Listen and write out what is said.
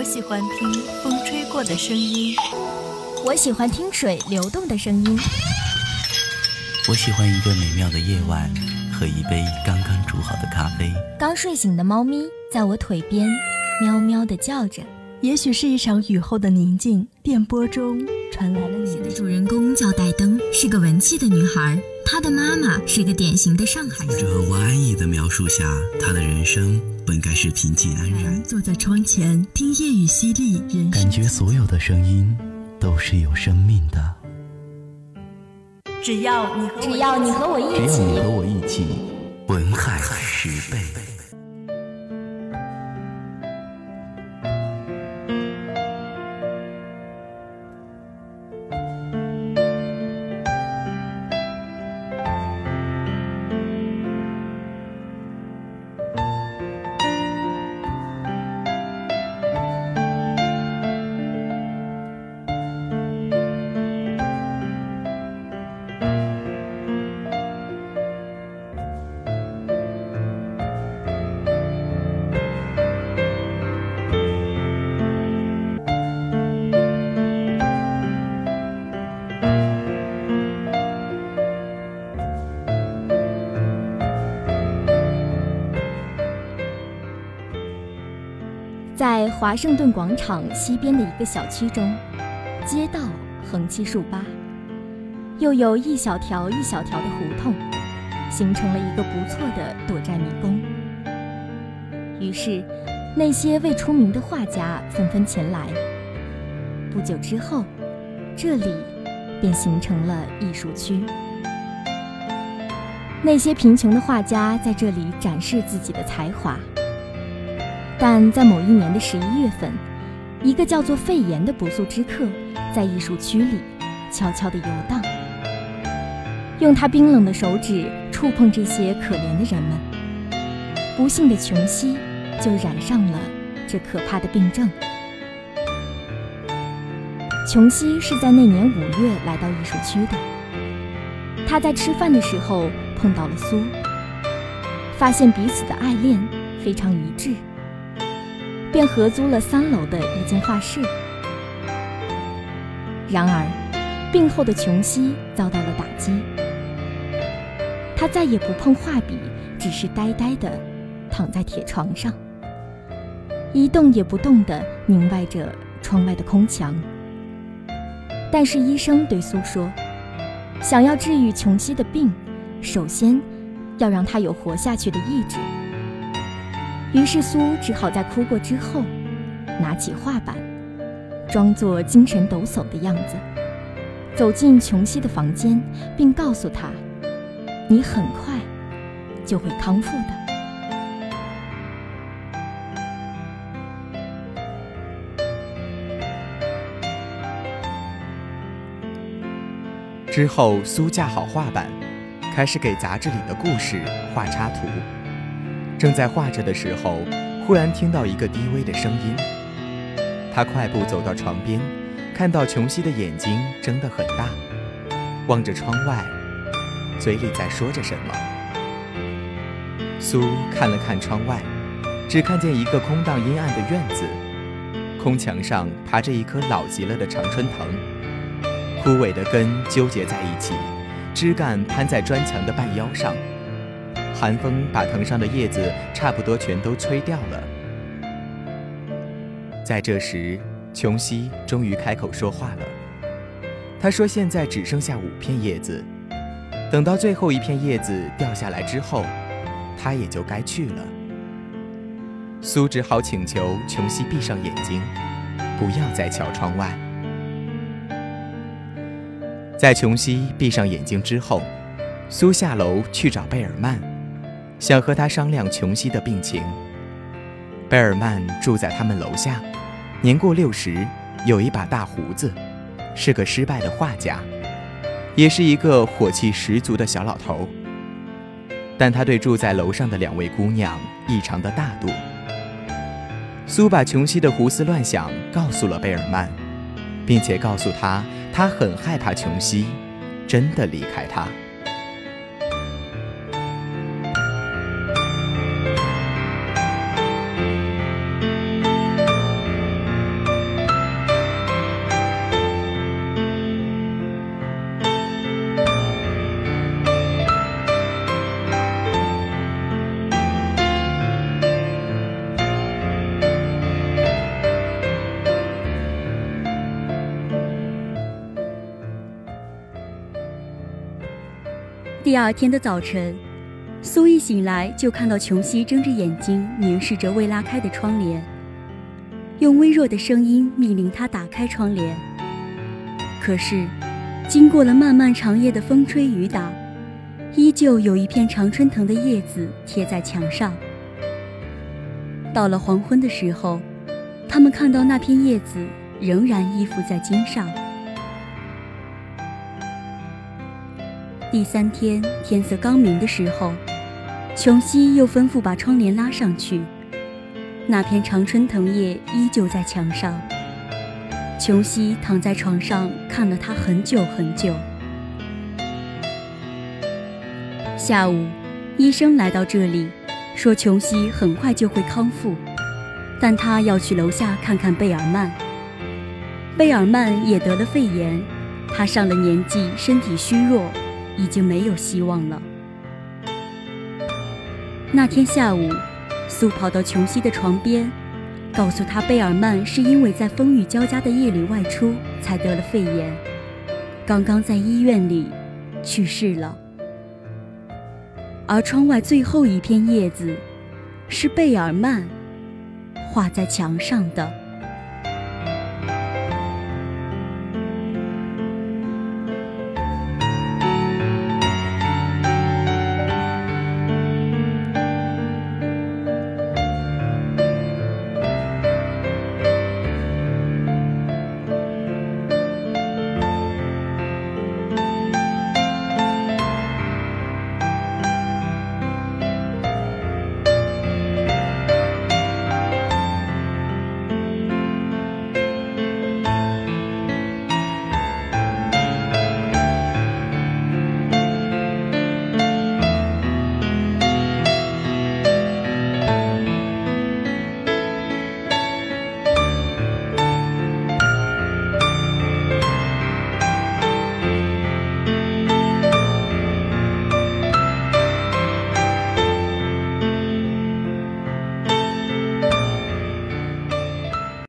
我喜欢听风吹过的声音，我喜欢听水流动的声音。我喜欢一个美妙的夜晚和一杯刚刚煮好的咖啡。刚睡醒的猫咪在我腿边喵喵地叫着。也许是一场雨后的宁静，电波中传来了你的主人公叫戴登，是个文气的女孩。她的妈妈是个典型的上海人。这王安逸的描述下，他的人生本该是平静安然。坐在窗前听夜雨淅沥，感觉所有的声音都是有生命的。只要你和只要你和我一起，只要你和我一起，文海十倍。在华盛顿广场西边的一个小区中，街道横七竖八，又有一小条一小条的胡同，形成了一个不错的躲债迷宫。于是，那些未出名的画家纷纷前来。不久之后，这里便形成了艺术区。那些贫穷的画家在这里展示自己的才华。但在某一年的十一月份，一个叫做肺炎的不速之客在艺术区里悄悄地游荡，用他冰冷的手指触碰这些可怜的人们。不幸的琼西就染上了这可怕的病症。琼西是在那年五月来到艺术区的，他在吃饭的时候碰到了苏，发现彼此的爱恋非常一致。便合租了三楼的一间画室。然而，病后的琼西遭到了打击，他再也不碰画笔，只是呆呆地躺在铁床上，一动也不动地凝望着窗外的空墙。但是医生对苏说：“想要治愈琼西的病，首先要让他有活下去的意志。”于是苏只好在哭过之后，拿起画板，装作精神抖擞的样子，走进琼西的房间，并告诉他：“你很快就会康复的。”之后，苏架好画板，开始给杂志里的故事画插图。正在画着的时候，忽然听到一个低微的声音。他快步走到床边，看到琼西的眼睛睁得很大，望着窗外，嘴里在说着什么。苏看了看窗外，只看见一个空荡阴暗的院子，空墙上爬着一棵老极了的常春藤，枯萎的根纠结在一起，枝干攀在砖墙的半腰上。寒风把藤上的叶子差不多全都吹掉了。在这时，琼西终于开口说话了。他说：“现在只剩下五片叶子，等到最后一片叶子掉下来之后，他也就该去了。”苏只好请求琼西闭上眼睛，不要再瞧窗外。在琼西闭上眼睛之后，苏下楼去找贝尔曼。想和他商量琼西的病情。贝尔曼住在他们楼下，年过六十，有一把大胡子，是个失败的画家，也是一个火气十足的小老头。但他对住在楼上的两位姑娘异常的大度。苏把琼西的胡思乱想告诉了贝尔曼，并且告诉他，他很害怕琼西真的离开他。第二天的早晨，苏一醒来就看到琼西睁着眼睛凝视着未拉开的窗帘，用微弱的声音命令他打开窗帘。可是，经过了漫漫长夜的风吹雨打，依旧有一片常春藤的叶子贴在墙上。到了黄昏的时候，他们看到那片叶子仍然依附在茎上。第三天天色刚明的时候，琼西又吩咐把窗帘拉上去。那片常春藤叶依旧在墙上。琼西躺在床上看了他很久很久。下午，医生来到这里，说琼西很快就会康复，但他要去楼下看看贝尔曼。贝尔曼也得了肺炎，他上了年纪，身体虚弱，已经没有希望了。那天下午，苏跑到琼西的床边。告诉他，贝尔曼是因为在风雨交加的夜里外出，才得了肺炎，刚刚在医院里去世了。而窗外最后一片叶子，是贝尔曼画在墙上的。